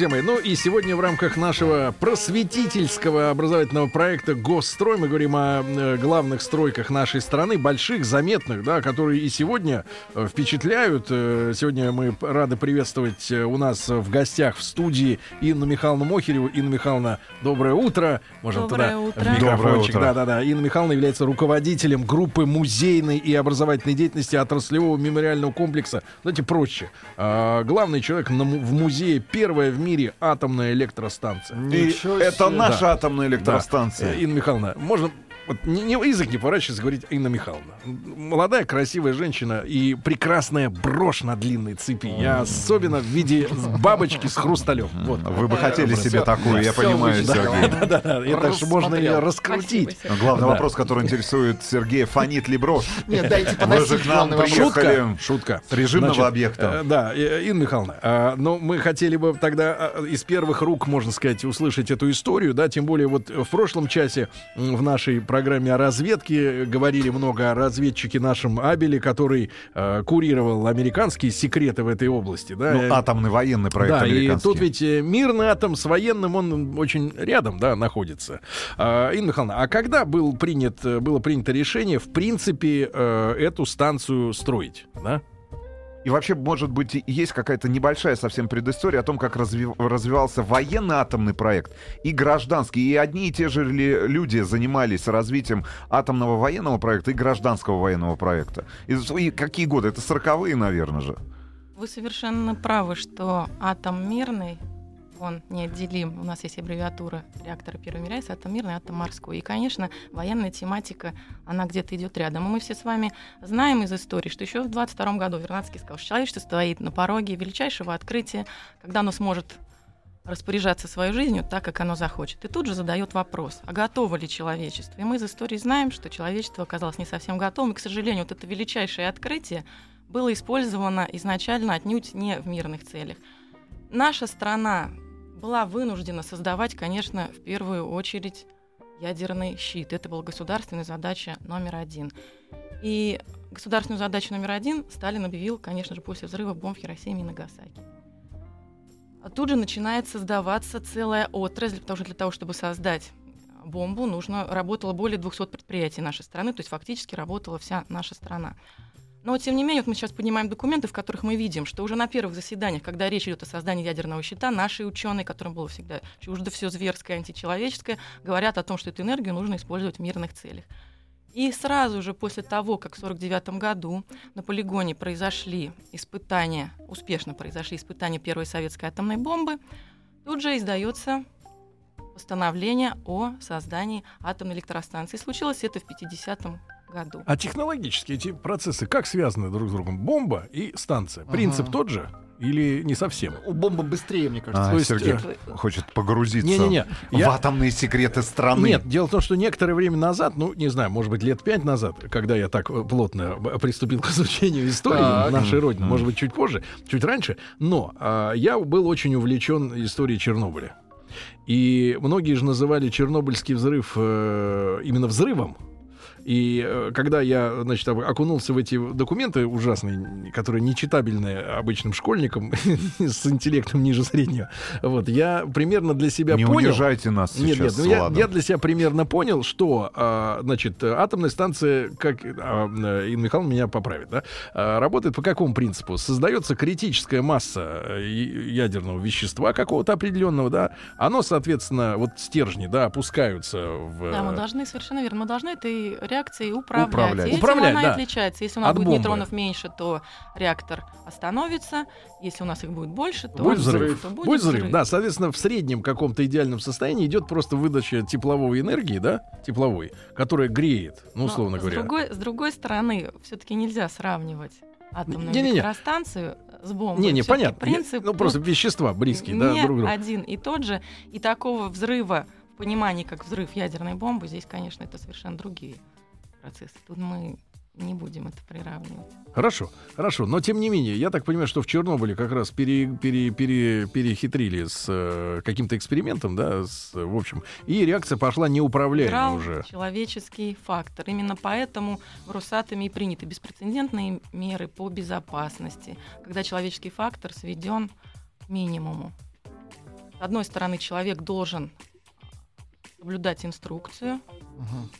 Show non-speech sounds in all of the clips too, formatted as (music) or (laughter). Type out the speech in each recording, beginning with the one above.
Друзья мои, ну и сегодня в рамках нашего просветительского образовательного проекта «Госстрой» мы говорим о э, главных стройках нашей страны, больших, заметных, да, которые и сегодня э, впечатляют. Э, сегодня мы рады приветствовать у нас в гостях в студии Инну Михайловну Мохереву. Инна Михайловна, доброе утро. Можем Доброе туда утро. Доброе утро. Да-да-да. Инна Михайловна является руководителем группы музейной и образовательной деятельности отраслевого мемориального комплекса. Знаете, проще. А, главный человек на в музее первая в мире атомная электростанция. И Ничего это себе. наша Да. атомная Да. электростанция. Э, Инна Михайловна, можно вот не, не- язык не поворачивается говорить Инна Михайловна. Молодая, красивая женщина и прекрасная брошь на длинной цепи. Я особенно в виде бабочки с хрусталем. Вот. Вы бы хотели Всё. себе такую, я понимаю, вычислил. Сергей. Да-да, это ж можно ее раскрутить. Спасибо, Но Главный Да. вопрос, который интересует Сергея, фонит ли брошь? Нет, дайте Вы поносить же к нам приехали Шутка. с режимного Значит, объекта. э, да, э, Инна Михайловна, а, ну, мы хотели бы тогда из первых рук, можно сказать, услышать эту историю, да, тем более вот в прошлом часе в нашей программе о разведке говорили много о разведчике нашем Абеле, который э, курировал американские секреты в этой области, да. Ну, Э, атомный военный проект да, и тут ведь э, мирный атом с военным, он очень рядом, да, находится. А, Инна Михайловна, а когда был принят, э, было принято решение, в принципе, э, эту станцию строить, да? И вообще, может быть, есть какая-то небольшая совсем предыстория о том, как разви- развивался военный атомный проект и гражданский. И одни и те же люди занимались развитием атомного военного проекта и гражданского военного проекта. И, и какие годы? Это сороковые, наверное же. Вы совершенно правы, что атом мирный, он неотделим. У нас есть аббревиатура реактора первой мира, атом мирный, атом морской. И, конечно, военная тематика, она где-то идет рядом. И мы все с вами знаем из истории, что еще в 22 году Вернадский сказал, что человечество стоит на пороге величайшего открытия, когда оно сможет распоряжаться своей жизнью так, как оно захочет. И тут же задает вопрос, а готово ли человечество? И мы из истории знаем, что человечество оказалось не совсем готовым. И, к сожалению, вот это величайшее открытие было использовано изначально отнюдь не в мирных целях. Наша страна была вынуждена создавать, конечно, в первую очередь ядерный щит. Это была государственная задача номер один. И государственную задачу номер один Сталин объявил, конечно же, после взрыва бомб в Хиросиме и Нагасаки. А тут же начинает создаваться целая отрасль, потому что для того, чтобы создать бомбу, нужно работало более 200 предприятий нашей страны, то есть фактически работала вся наша страна. Но тем не менее, вот мы сейчас поднимаем документы, в которых мы видим, что уже на первых заседаниях, когда речь идет о создании ядерного щита, наши ученые, которым было всегда чуждо все зверское, античеловеческое, говорят о том, что эту энергию нужно использовать в мирных целях. И сразу же после того, как в 1949 году на полигоне произошли испытания, успешно произошли испытания первой советской атомной бомбы, тут же издается постановление о создании атомной электростанции. Случилось это в 50-м году. А технологически эти процессы как связаны друг с другом? Бомба и станция. Принцип Ага. тот же или не совсем? У бомбы быстрее, мне кажется. А, то есть, Сергей э, хочет погрузиться Не-не-не. в Я- атомные секреты страны. Нет, дело в том, что некоторое время назад, ну, не знаю, может быть, лет пять назад, когда я так э, плотно б- приступил к (laughs) изучению истории Так. нашей Родины, может быть, чуть позже, чуть раньше, но а, я был очень увлечен историей Чернобыля. И многие же называли Чернобыльский взрыв э, именно взрывом. И э, когда я, значит, окунулся в эти документы ужасные, которые нечитабельные обычным школьникам (laughs) с интеллектом ниже среднего, вот, я примерно для себя не понял... унижайте нас Нет, сейчас, нет, ну я, я для себя примерно понял, что, а, значит, атомная станция, как а, э, Инна Михайловна меня поправит, да, а, работает по какому принципу? Создается критическая масса э, и- ядерного вещества какого-то определенного, да, оно, соответственно, вот стержни, да, опускаются в... Да, мы должны, совершенно верно, мы должны этой реакцией управлять. Управлять. И этим Управлять, она да. отличается. Если у нас От будет бомбы. нейтронов меньше, то реактор остановится. Если у нас их будет больше, то, Будет взрыв. то Будет, взрыв. Да, соответственно, в среднем каком-то идеальном состоянии идет просто выдача тепловой энергии, да, тепловой, которая греет, ну, Но условно с говоря. Другой, с другой стороны, все-таки нельзя сравнивать атомную Не-не-не. электростанцию с бомбой. Не, не, Всё-таки понятно. Принцип ну, просто вещества близкие, да, не друг к другу. один и тот же. И такого взрыва понимании, как взрыв ядерной бомбы, здесь, конечно, это совершенно другие процессы. Тут мы не будем это приравнивать. Хорошо, хорошо. Но тем не менее, я так понимаю, что в Чернобыле как раз пере, пере, пере, перехитрили с э, каким-то экспериментом, да, с, в общем, и реакция пошла неуправляемая Играл уже. человеческий фактор. Именно поэтому в Росатоме и приняты беспрецедентные меры по безопасности, когда человеческий фактор сведен к минимуму. С одной стороны, человек должен соблюдать инструкцию,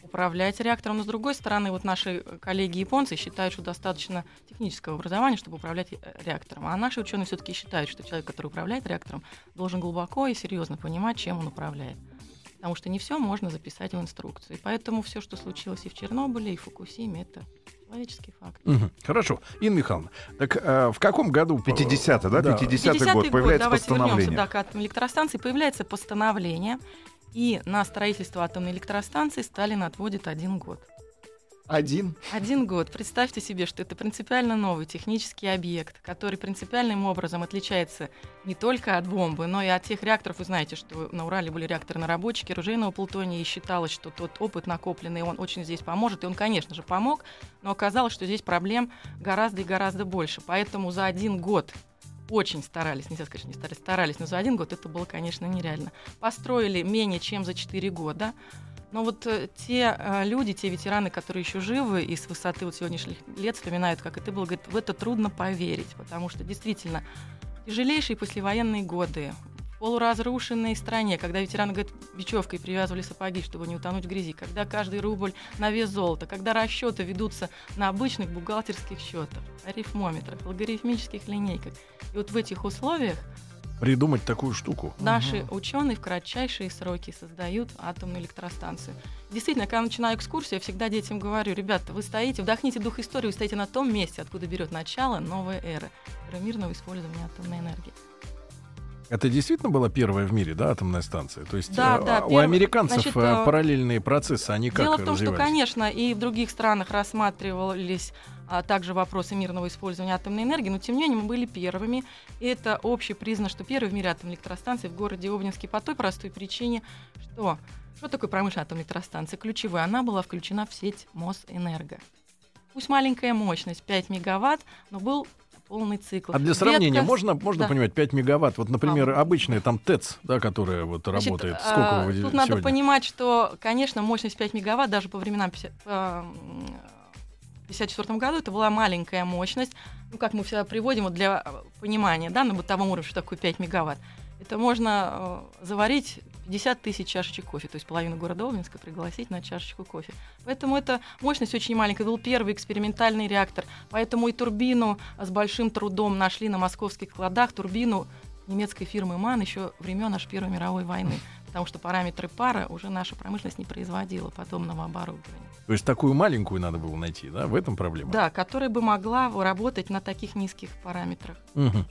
управлять реактором. Но с другой стороны, вот наши коллеги японцы считают, что достаточно технического образования, чтобы управлять э, реактором. А наши ученые все-таки считают, что человек, который управляет реактором, должен глубоко и серьезно понимать, чем он управляет. Потому что не все можно записать в инструкцию. И поэтому все, что случилось и в Чернобыле, и в Фукусиме, это человеческий факт. Мгм. Хорошо. Инна Михайловна, так э, в каком году... 50-й, да? Да. 50-й 50-й год появляется давайте постановление. вернемся да, к атомной электростанции. Появляется постановление, и на строительство атомной электростанции Сталин отводит один год. Один. Один год. Представьте себе, что это принципиально новый технический объект, который принципиальным образом отличается не только от бомбы, но и от тех реакторов. Вы знаете, что на Урале были реакторы наработчики оружейного плутония, и считалось, что тот опыт накопленный, он очень здесь поможет. И он, конечно же, помог, но оказалось, что здесь проблем гораздо и гораздо больше. Поэтому за один год очень старались, нельзя сказать, что не старались, старались, но за один год это было, конечно, нереально. Построили менее чем за 4 года. Но вот э, те э, люди, те ветераны, которые еще живы и с высоты вот сегодняшних лет вспоминают, как это было, говорят, в это трудно поверить, потому что действительно тяжелейшие послевоенные годы, полуразрушенной стране, когда ветераны, говорят, бечевкой привязывали сапоги, чтобы не утонуть в грязи, когда каждый рубль на вес золота, когда расчеты ведутся на обычных бухгалтерских счетах, арифмометрах, логарифмических линейках. И вот в этих условиях Придумать такую штуку. Наши ученые в кратчайшие сроки создают атомную электростанцию. Действительно, когда я начинаю экскурсию, я всегда детям говорю, ребята, вы стоите, вдохните дух истории, вы стоите на том месте, откуда берет начало новая эра, эра мирного использования атомной энергии. Это действительно была первая в мире, да, атомная станция? То есть Да, э, да, у первая. американцев Значит, э, э, параллельные процессы, они как Дело в том, что, конечно, и в других странах рассматривались а, также вопросы мирного использования атомной энергии, но тем не менее мы были первыми. И это общепризнано, что первой в мире атомной электростанции в городе Обнинске по той простой причине, что что такое промышленная атомная электростанция? Ключевая. Она была включена в сеть Мосэнерго. Пусть маленькая мощность, 5 мегаватт, но был полный цикл. А для сравнения, Ветка можно, можно да. понимать 5 мегаватт? Вот, например, А. обычная там ТЭЦ, да, которая вот Значит, работает. а, Сколько вы Тут надо сегодня? понимать, что, конечно, мощность 5 мегаватт даже по временам 50, по, м, 54 году это была маленькая мощность. Ну, как мы всегда приводим вот для понимания, да, на бытовом уровне, что такое 5 мегаватт. Это можно э, заварить 50 тысяч чашечек кофе, то есть половину города Обнинска пригласить на чашечку кофе. Поэтому эта мощность очень маленькая. Это был первый экспериментальный реактор. Поэтому и турбину с большим трудом нашли на московских складах. Турбину немецкой фирмы МАН еще времен аж Первой мировой войны. Потому что параметры пара уже наша промышленность не производила подобного оборудования. То есть такую маленькую надо было найти, да? В этом проблема? Да, которая бы могла работать на таких низких параметрах. Мгм.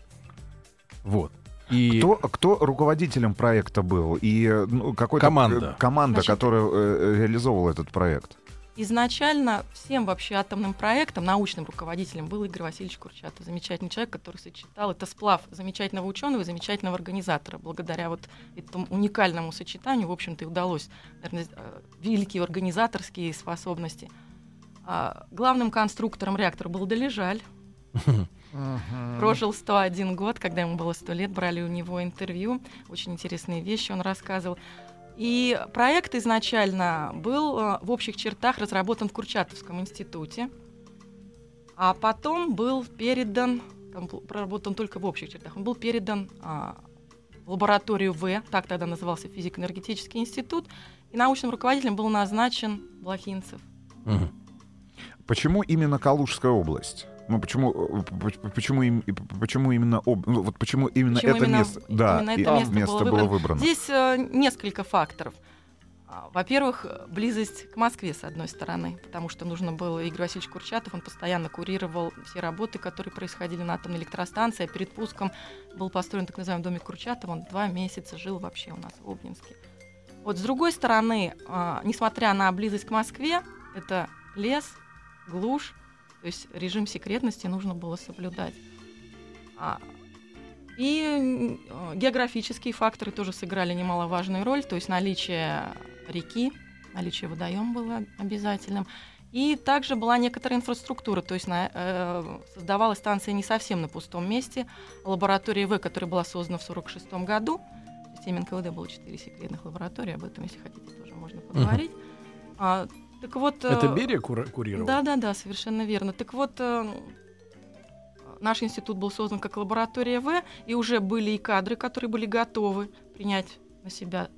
Вот. И Кто, кто руководителем проекта был? И э, ну, какой-то Команда. э, команда, Значит- которая э, реализовывала этот проект. Изначально всем вообще атомным проектом, научным руководителем был Игорь Васильевич Курчатов. Замечательный человек, который сочетал, это сплав замечательного ученого и замечательного организатора. Благодаря вот этому уникальному сочетанию, в общем-то, и удалось, наверное, э, великие организаторские способности. А главным конструктором реактора был Долежаль. (laughs) Прожил 101 год, когда ему было 100 лет, брали у него интервью. Очень интересные вещи он рассказывал. И проект изначально был э, в общих чертах разработан в Курчатовском институте, а потом был передан, там проработан только в общих чертах, он был передан а, в лабораторию В, так тогда назывался физико-энергетический институт, и научным руководителем был назначен Блохинцев. Почему именно Калужская область? Ну почему э, почему им- почему именно об- ну, вот почему именно Почему это именно- место да именно это место было было выбрано? выбрано? Здесь э, несколько факторов. А, Во-первых, близость к Москве, с одной стороны, потому что нужно было Игорь Васильевич Курчатов, он постоянно курировал все работы, которые происходили на атомной электростанции, а перед пуском был построен так называемый домик Курчатова, он два месяца жил вообще у нас в Обнинске. Вот с другой стороны, а, несмотря на близость к Москве, это лес, глушь, то есть режим секретности нужно было соблюдать. А, И э, географические факторы тоже сыграли немаловажную роль, то есть наличие реки, наличие водоема было обязательным. И также была некоторая инфраструктура, то есть на, э, создавалась станция не совсем на пустом месте. Лаборатория В, которая была создана в 1946 году, в системе НКВД было четыре секретных лаборатории, об этом, если хотите, тоже можно поговорить. Uh-huh. Так вот, Это э, Берия кура- курировал? Да, да, да, совершенно верно. Так вот, э, наш институт был создан как лаборатория В, и уже были и кадры, которые были готовы принять на себя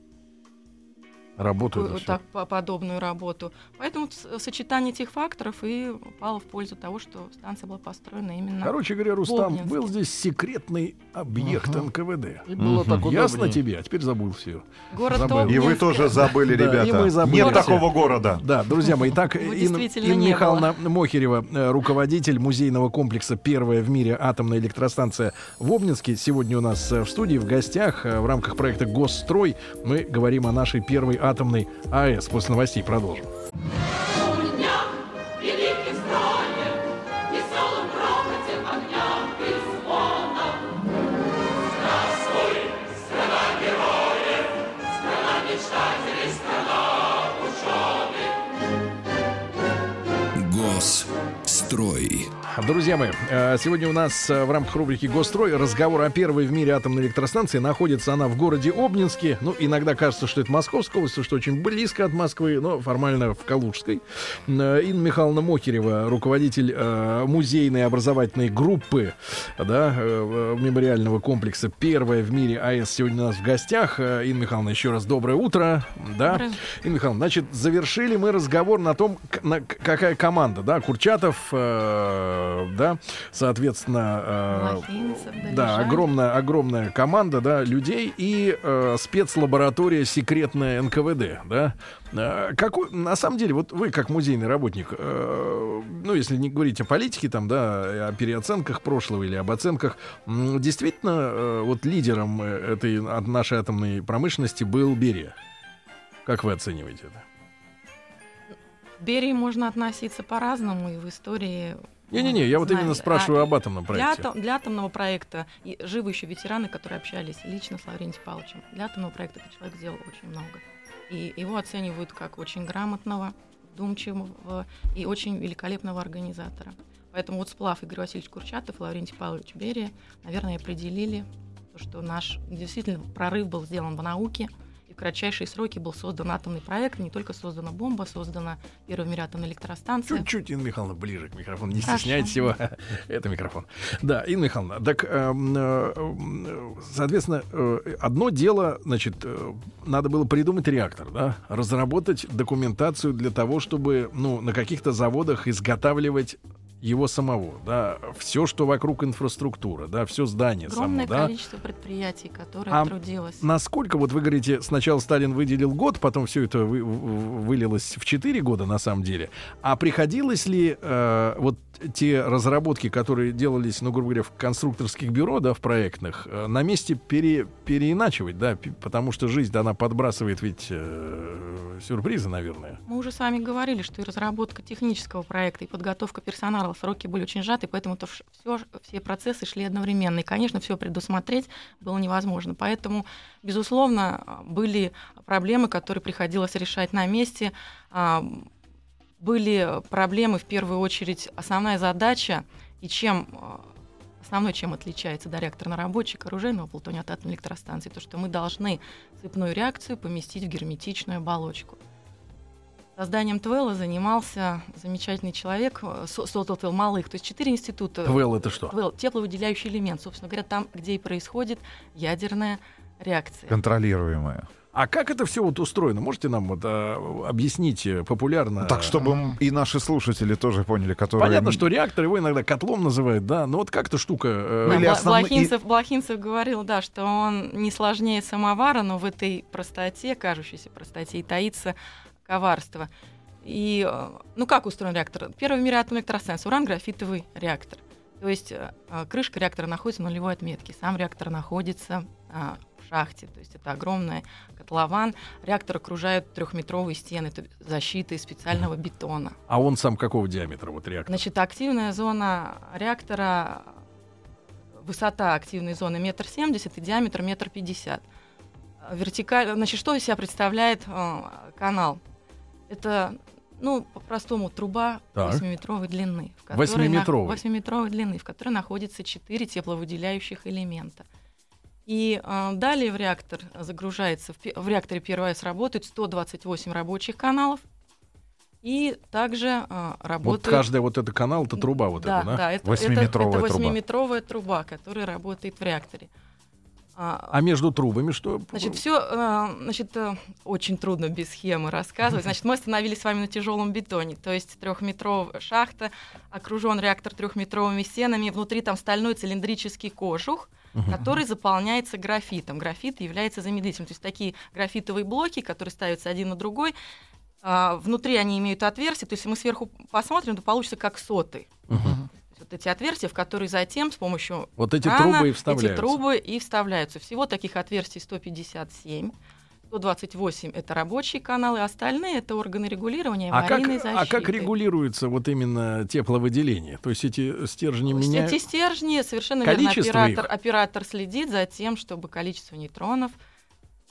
Работу так, подобную работу. Поэтому сочетание этих факторов и пало в пользу того, что станция была построена именно. Короче говоря, Рустам, был здесь секретный объект uh-huh. НКВД. И было uh-huh. так Ясно тебе, а теперь забыл все. Город забыл. И вы тоже забыли, ребята. и мы забыли Нет такого города. Да, друзья мои, так Инна Михайловна Мохерева, э, руководитель музейного комплекса «Первая в мире атомная электростанция» в Обнинске. Сегодня у нас э, в студии в гостях э, в рамках проекта «Госстрой» мы говорим о нашей первой атомной АЭС. После новостей продолжим. Друзья мои, э, сегодня у нас э, в рамках рубрики «Гострой» разговор о первой в мире атомной электростанции. Находится она в городе Обнинске. Ну, иногда кажется, что это Московская область, что очень близко от Москвы, но формально в Калужской. Э, Инна Михайловна Мокерева, руководитель музейной образовательной группы да, мемориального комплекса «Первая в мире АЭС» сегодня у нас в гостях. Инна Михайловна, еще раз доброе утро. Да. Доброе. Инна Михайловна, значит, завершили мы разговор на том, на какая команда, да, Курчатов, да, соответственно, э, да, огромная, огромная команда, да, людей и э, спецлаборатория секретная НКВД, да. Э, какой, на самом деле, вот вы как музейный работник, э, ну, если не говорить о политике, там, да, о переоценках прошлого или об оценках, действительно, э, вот лидером этой нашей атомной промышленности был Берия. Как вы оцениваете это? Берии можно относиться по-разному, и в истории не-не-не, я вот именно спрашиваю а, об атомном проекте. Для, для атомного проекта и живы еще ветераны, которые общались лично с Лаврентием Павловичем. Для атомного проекта этот человек сделал очень много. И его оценивают как очень грамотного, вдумчивого и очень великолепного организатора. Поэтому вот сплав Игорь Васильевич Курчатов и Лаврентий Павлович Берия, наверное, определили, что наш действительно прорыв был сделан в науке – кратчайшие сроки был создан атомный проект. Не только создана бомба, создана первая в мире атомная электростанция. Чуть-чуть, Инна Михайловна, ближе к микрофону. Не стесняйтесь его. (laughs) Это микрофон. Да, Инна Михайловна, так, эм, э, соответственно, э, одно дело, значит, э, надо было придумать реактор, да, разработать документацию для того, чтобы, ну, на каких-то заводах изготавливать его самого, да, все, что вокруг инфраструктуры, да, все здание Огромное само, да. количество предприятий, которое а трудилось. Насколько, вот вы говорите, сначала Сталин выделил год, потом все это вы, вылилось в 4 года на самом деле, а приходилось ли э, вот те разработки, которые делались, ну, грубо говоря, в конструкторских бюро, да, в проектных, э, на месте пере, переиначивать, да, потому что жизнь, да, она подбрасывает ведь э, сюрпризы, наверное. Мы уже с вами говорили, что и разработка технического проекта, и подготовка персонала, сроки были очень сжаты, поэтому то все, все процессы шли одновременно. И, конечно, все предусмотреть было невозможно. Поэтому, безусловно, были проблемы, которые приходилось решать на месте были проблемы, в первую очередь, основная задача, и чем э, основной, чем отличается да, реакторно-рабочий оружейного плутония от атомной электростанции, то, что мы должны цепную реакцию поместить в герметичную оболочку. Созданием ТВЭЛа занимался замечательный человек, э, создал ТВЭЛ малых, то есть четыре института. ТВЭЛ это что? ТВЭЛ, тепловыделяющий элемент, собственно говоря, там, где и происходит ядерная реакция. Контролируемая. А как это все вот устроено? Можете нам вот, а, объяснить э, популярно? Так, чтобы и наши слушатели тоже поняли, которые... Понятно, что реактор его иногда котлом называют, да, но вот как эта штука... Э... Да, основные... Блохинцев, Блохинцев говорил, да, что он не сложнее самовара, но в этой простоте, кажущейся простоте, и таится коварство. И, э, ну как устроен реактор? Первый в мире атомной электростанции, уран-графитовый реактор. То есть э, крышка реактора находится на нулевой отметке, сам реактор находится шахте. То есть это огромный котлован. Реактор окружает трехметровые стены защиты из специального бетона. А он сам какого диаметра, вот реактор? Значит, активная зона реактора высота активной зоны метр семьдесят и диаметр метр пятьдесят. Вертикаль, значит, что из себя представляет э, канал? Это, ну, по-простому, труба Так. 8-метровой длины. в которой Восьмиметровой. на- 8-метровой длины, в которой находится 4 тепловыделяющих элемента. И э, далее в реактор загружается, в, в реакторе 1С работает 128 рабочих каналов. И также э, Вот работает... каждая вот эта канал, это труба вот да, эта, да? да, это, Восьмиметровая это, это труба. восьмиметровая труба, которая работает в реакторе. А, А между трубами что? Значит, все, значит, э, очень трудно без схемы рассказывать. Значит, мы остановились с вами на тяжелом бетоне, то есть трехметровая шахта, окружен реактор трехметровыми стенами, внутри там стальной цилиндрический кожух, который заполняется графитом. Графит является замедлителем. То есть такие графитовые блоки, которые ставятся один на другой, а, внутри они имеют отверстия, то есть если мы сверху посмотрим, то получится как соты. Вот эти отверстия, в которые затем с помощью Вот эти крана трубы и эти вставляются. трубы и вставляются. Всего таких отверстий 157. 128 это рабочие каналы, остальные это органы регулирования А как, защиты. а как регулируется вот именно тепловыделение? То есть эти стержни есть меняют? Эти стержни совершенно верно Количество оператор, их? оператор следит за тем, чтобы количество нейтронов,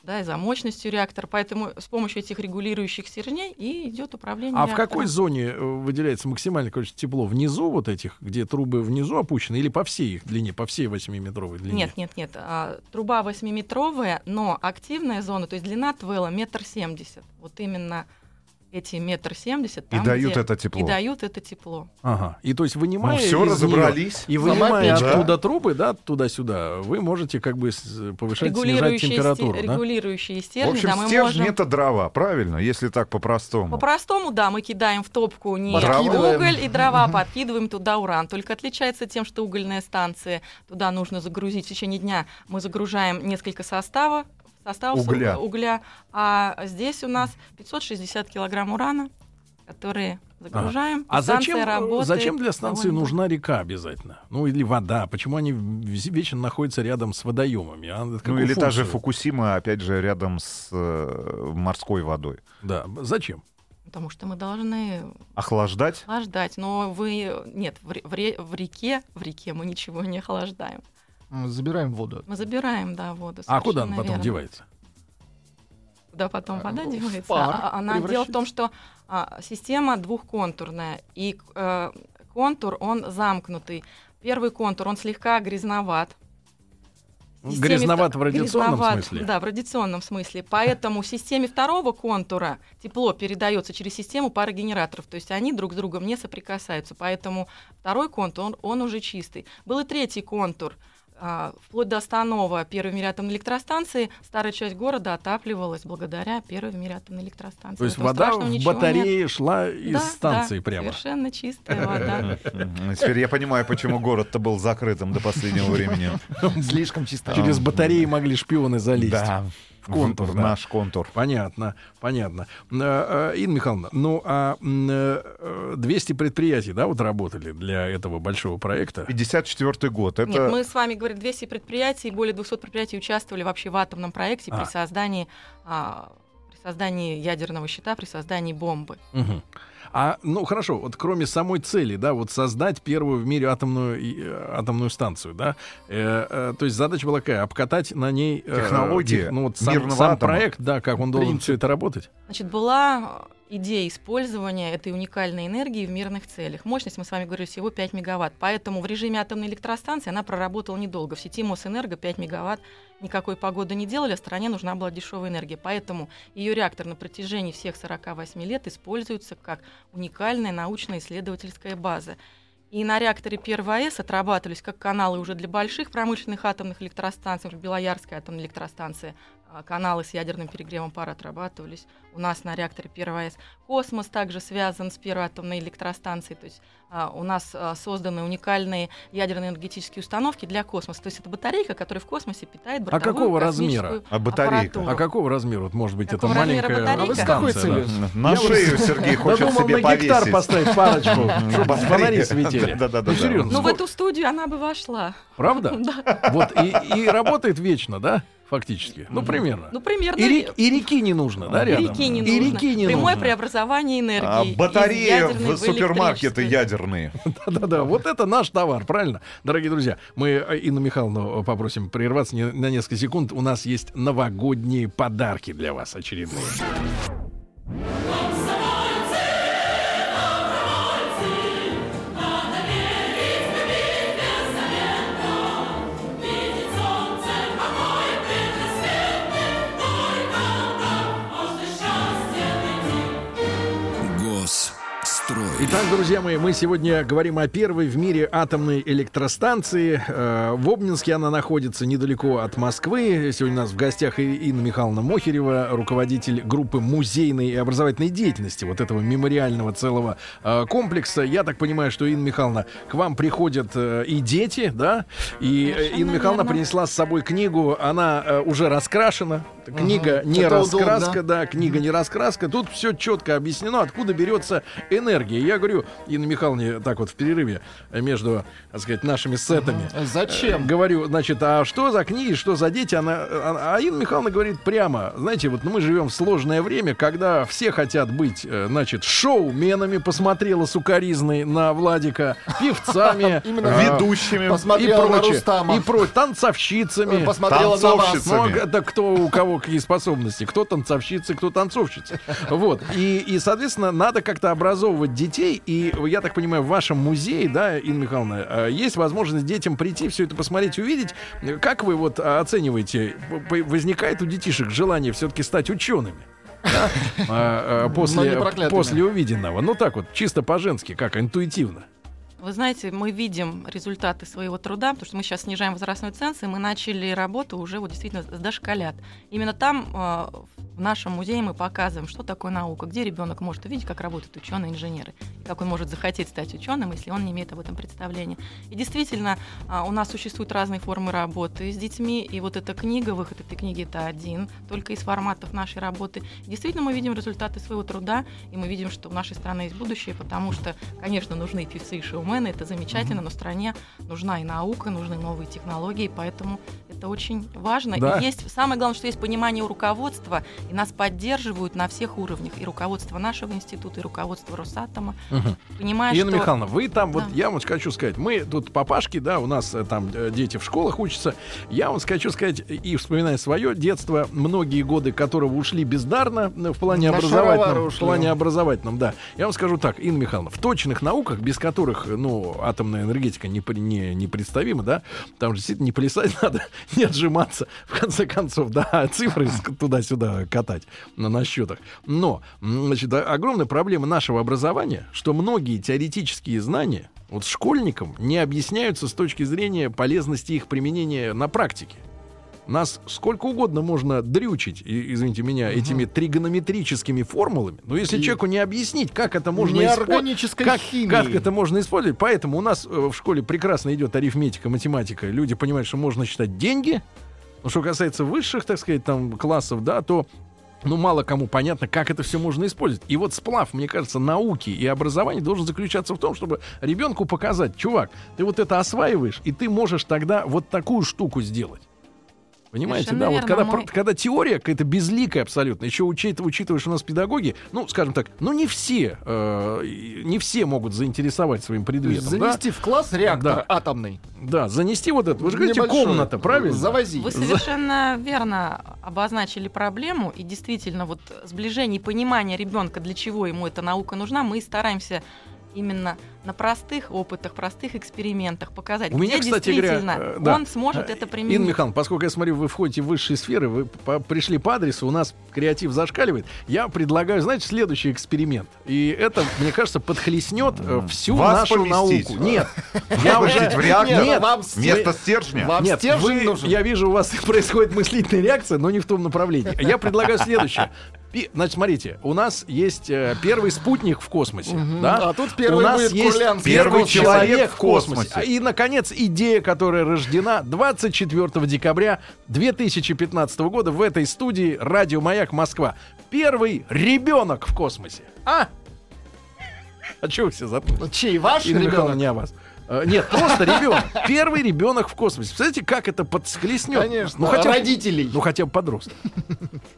да, и за мощностью реактора. Поэтому с помощью этих регулирующих стержней и идет управление. А в реактором. какой зоне э, выделяется максимальное количество тепла? Внизу вот этих, где трубы внизу опущены, или по всей их длине, по всей 8-метровой длине? Нет, нет, нет. а, труба 8-метровая, но активная зона, то есть длина твела метр семьдесят. Вот именно эти метр семьдесят. И дают где- это тепло. И дают это тепло. Ага. И то есть вынимая Ну, все, разобрались. и Сама вынимая печка. оттуда трубы, да, туда-сюда, вы можете как бы повышать, снижать температуру, сте- да? регулирующие В стержни, общем, да, мы стержни можем... это дрова, правильно, если так по-простому. По-простому, да, мы кидаем в топку не уголь и дрова, подкидываем туда уран. Только отличается тем, что угольная станция, туда нужно загрузить в течение дня. Мы загружаем несколько составов, составов с Угля. угля, а здесь у нас 560 килограмм урана, которые загружаем. А станция зачем, э, работает зачем для станции довольно нужна река обязательно? Ну или вода? Почему они вечно находятся рядом с водоемами? А Ну или та же функцию? Фукусима, опять же, рядом с э, морской водой. Да, зачем? Потому что мы должны Охлаждать? охлаждать. Но вы... Нет, в, в в реке, в реке мы ничего не охлаждаем. Забираем воду. Мы забираем, да, воду. А куда она потом верно. девается? Куда потом А, вода в девается? пар А- а- Она дело в том, что а, система двухконтурная, и э, контур, он замкнутый. Первый контур, он слегка грязноват. Системе Грязноват в радиационном грязноват, смысле? Да, в радиационном смысле. Поэтому в системе второго контура тепло передается через систему парогенераторов. То есть они друг с другом не соприкасаются. Поэтому второй контур, он, он уже чистый. Был и третий контур. А, вплоть до Станова первой в мире атомной электростанции старая часть города отапливалась благодаря первой в мире атомной электростанции. То есть вода в батарее нет. шла из Да, станции да, прямо. Совершенно чистая вода. Мгм. (laughs) Теперь я понимаю, почему город-то был закрытым до последнего времени. Слишком чисто. Через батареи могли шпионы залезть. Да. Контур, да. наш контур. Понятно, понятно. Э, э, Инна Михайловна, ну а м, э, 200 предприятий, да, вот работали для этого большого проекта? 54 год. Нет, Это мы с вами говорим 200 предприятий, более 200 предприятий участвовали вообще в атомном проекте А. при создании а, при создании ядерного щита, при создании бомбы. Мгм. А, ну хорошо, вот кроме самой цели, да, вот создать первую в мире атомную, и, э, атомную станцию, да, э, э, то есть задача была какая? Обкатать на ней э, Технологии тех- ну вот сам, сам атома. проект, да, как он должен Принцип. все это работать. Значит, была э, идея использования этой уникальной энергии в мирных целях. Мощность, мы с вами говорили, всего 5 мегаватт. Поэтому в режиме атомной электростанции она проработала недолго. В сети Мосэнерго 5 мегаватт никакой погоды не делали, а стране нужна была дешевая энергия. Поэтому ее реактор на протяжении всех 48 лет используется как уникальная научно-исследовательская база. И на реакторе 1 АЭС отрабатывались как каналы уже для больших промышленных атомных электростанций, Белоярская атомная электростанция, каналы с ядерным перегревом пара отрабатывались у нас на реакторе 1 АЭС. Космос также связан с первой атомной электростанцией, то есть а, у нас а, созданы уникальные ядерные энергетические установки для космоса. То есть это батарейка, которая в космосе питает бортовую какого космическую размера? А батарейка? аппаратуру. А какого размера? Вот, может быть, это Какого размера маленькая батарейка? А вы с какой целью? да? На Я шею вот Сергей хочет Додумал себе на гектар повесить. поставить парочку, (laughs) чтобы фонари светили. Да-да-да. Ну, Ну, в эту студию она бы вошла. Правда? (laughs) Вот, и, и работает вечно, да, фактически? Ну, примерно. Ну, примерно. И, рек- и реки не нужно, да, рядом? Реки не И нужно. реки не Прямое нужно. преобразование А энергии. батареи ядерной в супермаркеты электрическую. Мирные. (laughs) Да-да-да, вот это наш товар, правильно? Дорогие друзья, мы э, Инну Михайловну попросим прерваться на несколько секунд. У нас есть новогодние подарки для вас очередные. Итак, друзья мои, мы сегодня говорим о первой в мире атомной электростанции. Э, В Обнинске она находится недалеко от Москвы. Сегодня у нас в гостях Инна Михайловна Мохерева, руководитель группы музейной и образовательной деятельности вот этого мемориального целого э, комплекса. Я так понимаю, что, Инна Михайловна, к вам приходят э, и дети, да? И Совершенно Инна Михайловна верно. принесла с собой книгу. Она уже раскрашена. Книга не Это раскраска, удобно. да, книга не раскраска. Тут все четко объяснено, откуда берется энергия. Я говорю, Инна Михайловне, так вот в перерыве э, между, так сказать, нашими сетами. э, Зачем? Говорю, значит, а что за книги, что за дети? Она, а, а Инна Михайловна говорит прямо, знаете, вот ну, мы живем в сложное время, когда все хотят быть, э, значит, шоуменами, посмотрела сукаризной на Владика, певцами, (laughs) а, Ведущими. и Посмотрела на прочее, Рустама. и про танцовщицами. Посмотрела на вас. Ну, это кто у кого какие способности. Кто танцовщицы, кто танцовщицы. Вот. И, и, соответственно, надо как-то образовывать детей. И я так понимаю, в вашем музее, да, Инна Михайловна, э, есть возможность детям прийти, все это посмотреть, увидеть. Как вы вот оцениваете, возникает у детишек желание все-таки стать учеными? Да? А, а, после увиденного. Ну так вот, чисто по-женски, как интуитивно. Вы знаете, мы видим результаты своего труда, потому что мы сейчас снижаем возрастной ценз, и мы начали работу уже вот действительно с дошколят. Именно там, э, в нашем музее, мы показываем, что такое наука, где ребенок может увидеть, как работают ученые, инженеры, и как он может захотеть стать ученым, если он не имеет об этом представления. И действительно, а, у нас существуют разные формы работы с детьми, и вот эта книга, выход этой книги это один, только из форматов нашей работы. И действительно, мы видим результаты своего труда, и мы видим, что у нашей страны есть будущее, потому что, конечно, нужны певцы и шоумены, это замечательно, но стране нужна и наука, нужны новые технологии, поэтому это очень важно. Да. И есть самое главное, что есть понимание у руководства, и нас поддерживают на всех уровнях, и руководство нашего института, и руководство Росатома, понимая, Инна что... Михайловна, вы там, вот Да. я вам хочу сказать, мы тут папашки, да, у нас э, там э, дети в школах учатся. Я вам хочу сказать, и вспоминая свое детство, многие годы которого ушли бездарно э, в плане На образовательном. В плане образовательном, да. Я вам скажу так, Инна Михайловна, в точных науках, без которых, ну, атомная энергетика не, при- не, непредставима, да, там же действительно не плясать (laughs) надо, (laughs) не отжиматься, в конце концов, да, (laughs) цифры туда-сюда катать на, на счетах. Но, значит, огромная проблема нашего образования, что многие теоретические знания вот школьникам не объясняются с точки зрения полезности их применения на практике. Нас сколько угодно можно дрючить, и- извините меня, этими тригонометрическими формулами. Но если И- человеку не объяснить, как это можно использовать, как, как это можно использовать? Поэтому у нас э, в школе прекрасно идет арифметика, математика. Люди понимают, что можно считать деньги. Но что касается высших, так сказать, там классов, да, то ну, мало кому понятно, как это все можно использовать. И вот сплав, мне кажется, науки и образования должен заключаться в том, чтобы ребенку показать, чувак, ты вот это осваиваешь, и ты можешь тогда вот такую штуку сделать. Понимаете, Совершенно да, вот когда, про- когда теория какая-то безликая абсолютно, еще учитывая, учитывая, что у нас педагоги, ну, скажем так, ну не все, э, не все могут заинтересовать своим предметом, да? Занести в класс реактор Да. атомный. Да, занести вот это, вы же говорите, Небольшой. комната, правильно? Завози. Вы совершенно верно обозначили проблему, и действительно вот сближение и понимание ребенка, для чего ему эта наука нужна, мы стараемся именно на простых опытах, простых экспериментах показать, У меня, кстати говоря, действительно э, да. он сможет это применить. Инна Михайловна, поскольку я смотрю, вы входите в высшие сферы, вы по- пришли по адресу, у нас креатив зашкаливает, я предлагаю, знаете, следующий эксперимент. И это, мне кажется, подхлестнет э, всю Вас нашу поместить. науку. Нет, (laughs) я уже... в реактор Нет, вам с- вместо стержня. Вам Нет, стержень вы- нужен. я вижу, у вас (laughs) происходит мыслительная реакция, но не в том направлении. Я предлагаю следующее. Значит, смотрите, у нас есть э, первый спутник в космосе, Мгм. да? А тут первый у нас будет есть Курлянский. первый человек в космосе. космосе. А, И, наконец, идея, которая рождена 24 декабря 2015 года в этой студии «Радио Маяк Москва». Первый ребенок в космосе. А? А чего вы все заткнулись? Чей ваш ребенок? не о вас. Э, Нет, просто ребенок. Первый ребенок в космосе. Представляете, как это подскользнет? Конечно. Ну, хотя бы- Родителей. Ну, хотя бы подросток.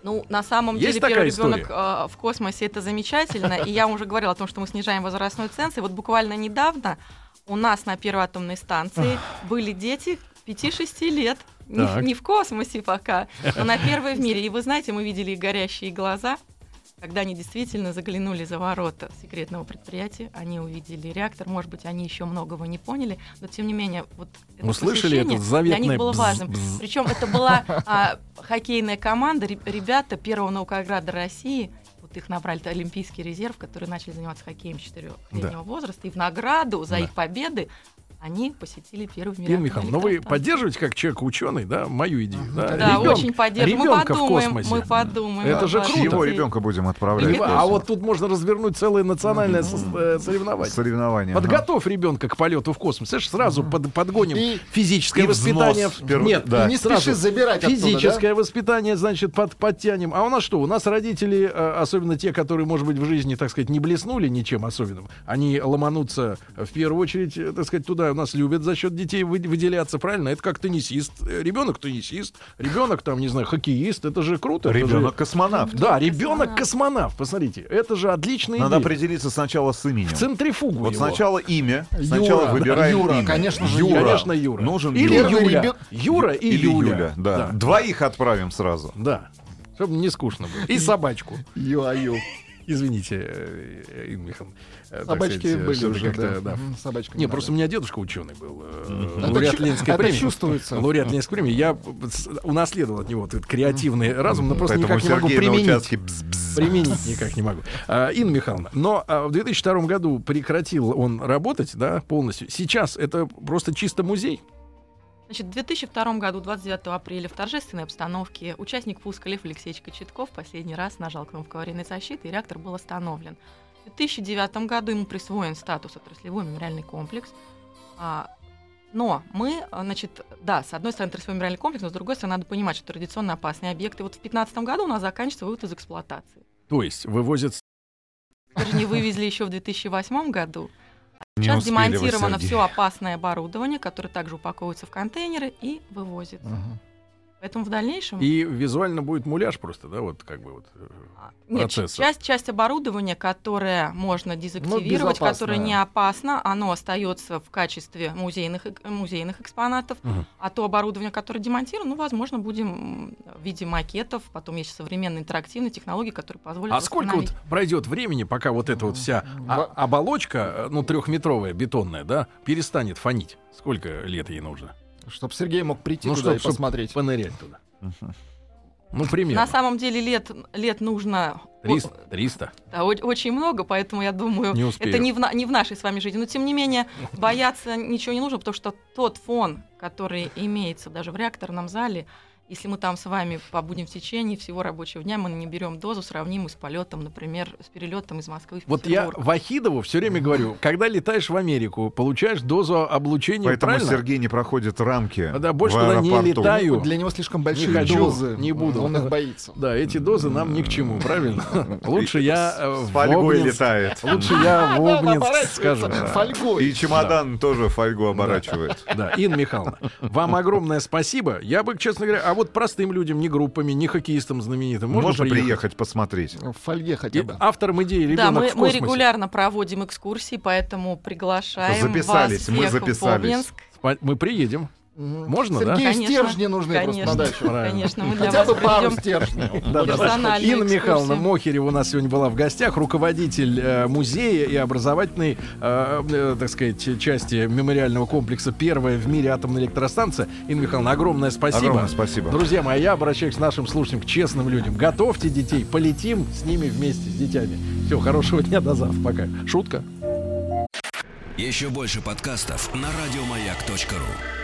Ну, на самом Есть деле, первый история? ребенок э, в космосе это замечательно. И я уже говорила о том, что мы снижаем возрастной ценз. И вот буквально недавно у нас на первой атомной станции были дети 5-6 лет. Не, не в космосе пока, но на первой в мире. И вы знаете, мы видели их горящие глаза. Когда они действительно заглянули за ворота секретного предприятия, они увидели реактор. Может быть, они еще многого не поняли, но тем не менее, вот это Услышали это заветное для них было бз- важным. бз. Причем это была а, хоккейная команда, ре- ребята первого наукограда России. Вот их набрали это Олимпийский резерв, которые начали заниматься хоккеем с четырехлетнего возраста. И в награду за Да. их победы они посетили первый в мире. Ирина Михайловна, ну вы поддерживаете как человек ученый, да, мою идею? Да, Да, Ребёнка- очень поддерживаем. Мы ребёнка в подумаем, космосе. мы подумаем. Это же круто. Его ребенка будем отправлять. в А вот тут можно развернуть целое национальное э, соревнование. Соревнования. ага. Подготовь ребенка к полету в космос. Слышишь, сразу под- подгоним И- физическое и воспитание. вперед, Нет, да. И не сразу спеши забирать оттуда, Физическое воспитание, значит, под, подтянем. А у нас что? У нас родители, э, особенно те, которые, может быть, в жизни, так сказать, не блеснули ничем особенным, они ломанутся в первую очередь, э, так сказать, туда. У нас любят за счет детей вы- выделяться, правильно? Это как теннисист. Э, Ребенок теннисист, ребенок там, не знаю, хоккеист. Это же круто. Ребенок космонавт. Да, ребенок космонавт. Посмотрите, это же отличный Надо определиться сначала с именем. в центрифугу Вот его. сначала имя. Юра, Сначала да, выбираем Юра, имя. конечно же, Юра. Конечно, Юра. Нужен Или Юра. Юля. Юра и Или Юля. Юля. Да. Двоих отправим сразу. Да. Чтобы не скучно было. И собачку. Ю-аю. Извините, э, э, Михайловна. э, Собачки сказать, были уже, как-то, да. да. Собачка. Не, просто у меня дедушка ученый был. Это Лауреат Ленинской это премии. чувствуется. Лауреат Ленинской премии. Я унаследовал от него этот креативный разум, но просто никак не могу применить. Применить никак не могу. А, Инна Михайловна, но а, в 2002 году прекратил он работать, да, полностью. Сейчас это просто чисто музей. Значит, в 2002 году, 29 апреля, в торжественной обстановке участник пуска Лев Алексеевич Кочетков последний раз нажал кнопку аварийной защиты, и реактор был остановлен. В 2009 году ему присвоен статус отраслевой мемориальный комплекс. А, но мы, значит, да, с одной стороны, отраслевой мемориальный комплекс, но с другой стороны, надо понимать, что традиционно опасные объекты. Вот в 2015 году у нас заканчивается вывод из эксплуатации. То есть вывозят Вернее, вывезли еще в 2008 году. Не Сейчас демонтировано все опасное оборудование, которое также упаковывается в контейнеры и вывозится. Ага. Поэтому в дальнейшем... И визуально будет муляж просто, да, вот как бы вот. э, А, Нет, часть, часть оборудования, которое можно дезактивировать, безопасное. которое не опасно, оно остается в качестве музейных, музейных экспонатов. Мгм. А то оборудование, которое демонтировано, ну, возможно, будем в виде макетов. Потом есть современные интерактивные технологии, которые позволят А сколько вот пройдет времени, пока вот эта вот вся а- оболочка, э, ну, трехметровая, бетонная, да, перестанет фонить? Сколько лет ей нужно? Чтоб Сергей мог прийти Ну, туда чтоб- и чтоб посмотреть. Понырять туда. (laughs) Ну, примерно. На самом деле лет, лет нужно о- 300. 300. да, очень много, поэтому я думаю, Не успею. это не в, на- не в нашей с вами жизни. Но тем не менее, бояться ничего не нужно, потому что тот фон, который имеется даже в реакторном зале, если мы там с вами побудем в течение всего рабочего дня, мы не берем дозу, сравнимую с полетом, например, с перелетом из Москвы в Вот я. Вахидову все время говорю, когда летаешь в Америку, получаешь дозу облучения, Поэтому правильно? Сергей не проходит рамки. Да, больше в туда не летаю. Для него слишком большие хочу, дозы. не буду. Он их боится. Да, эти дозы нам ни к чему, правильно? (laughs) Лучше я э, С в фольгой летает. Лучше я в (laughs) Обнинск скажу. Фольгой. И чемодан тоже фольгу оборачивает. Да, Инна Михайловна, вам (laughs) огромное спасибо. Я бы, честно говоря, а вот простым людям, не группами, не хоккеистам знаменитым, можно, Можно приехать? приехать посмотреть. В фольге хотя бы. автором идеи ребенок Да, мы, в мы регулярно проводим экскурсии, поэтому приглашаем Записались, вас мы всех в записались. Обнинск. Мы приедем. Можно, да? Сергею Конечно. стержни нужны просто Конечно, на дачу. Конечно, мы для Хотя вас бы пару стержней. персональную Инна Михайловна. Мохерева у нас сегодня была в гостях, руководитель э, музея и образовательной, э, э, так сказать, части мемориального комплекса «Первая в мире атомная электростанция». Инна Михайловна, огромное спасибо. Огромное спасибо. Друзья мои, я обращаюсь к нашим слушателям, к честным людям. Готовьте детей, полетим с ними вместе, с детьми. Все, хорошего дня, до завтра. Пока. Шутка. Еще больше подкастов на радиомаяк.ру.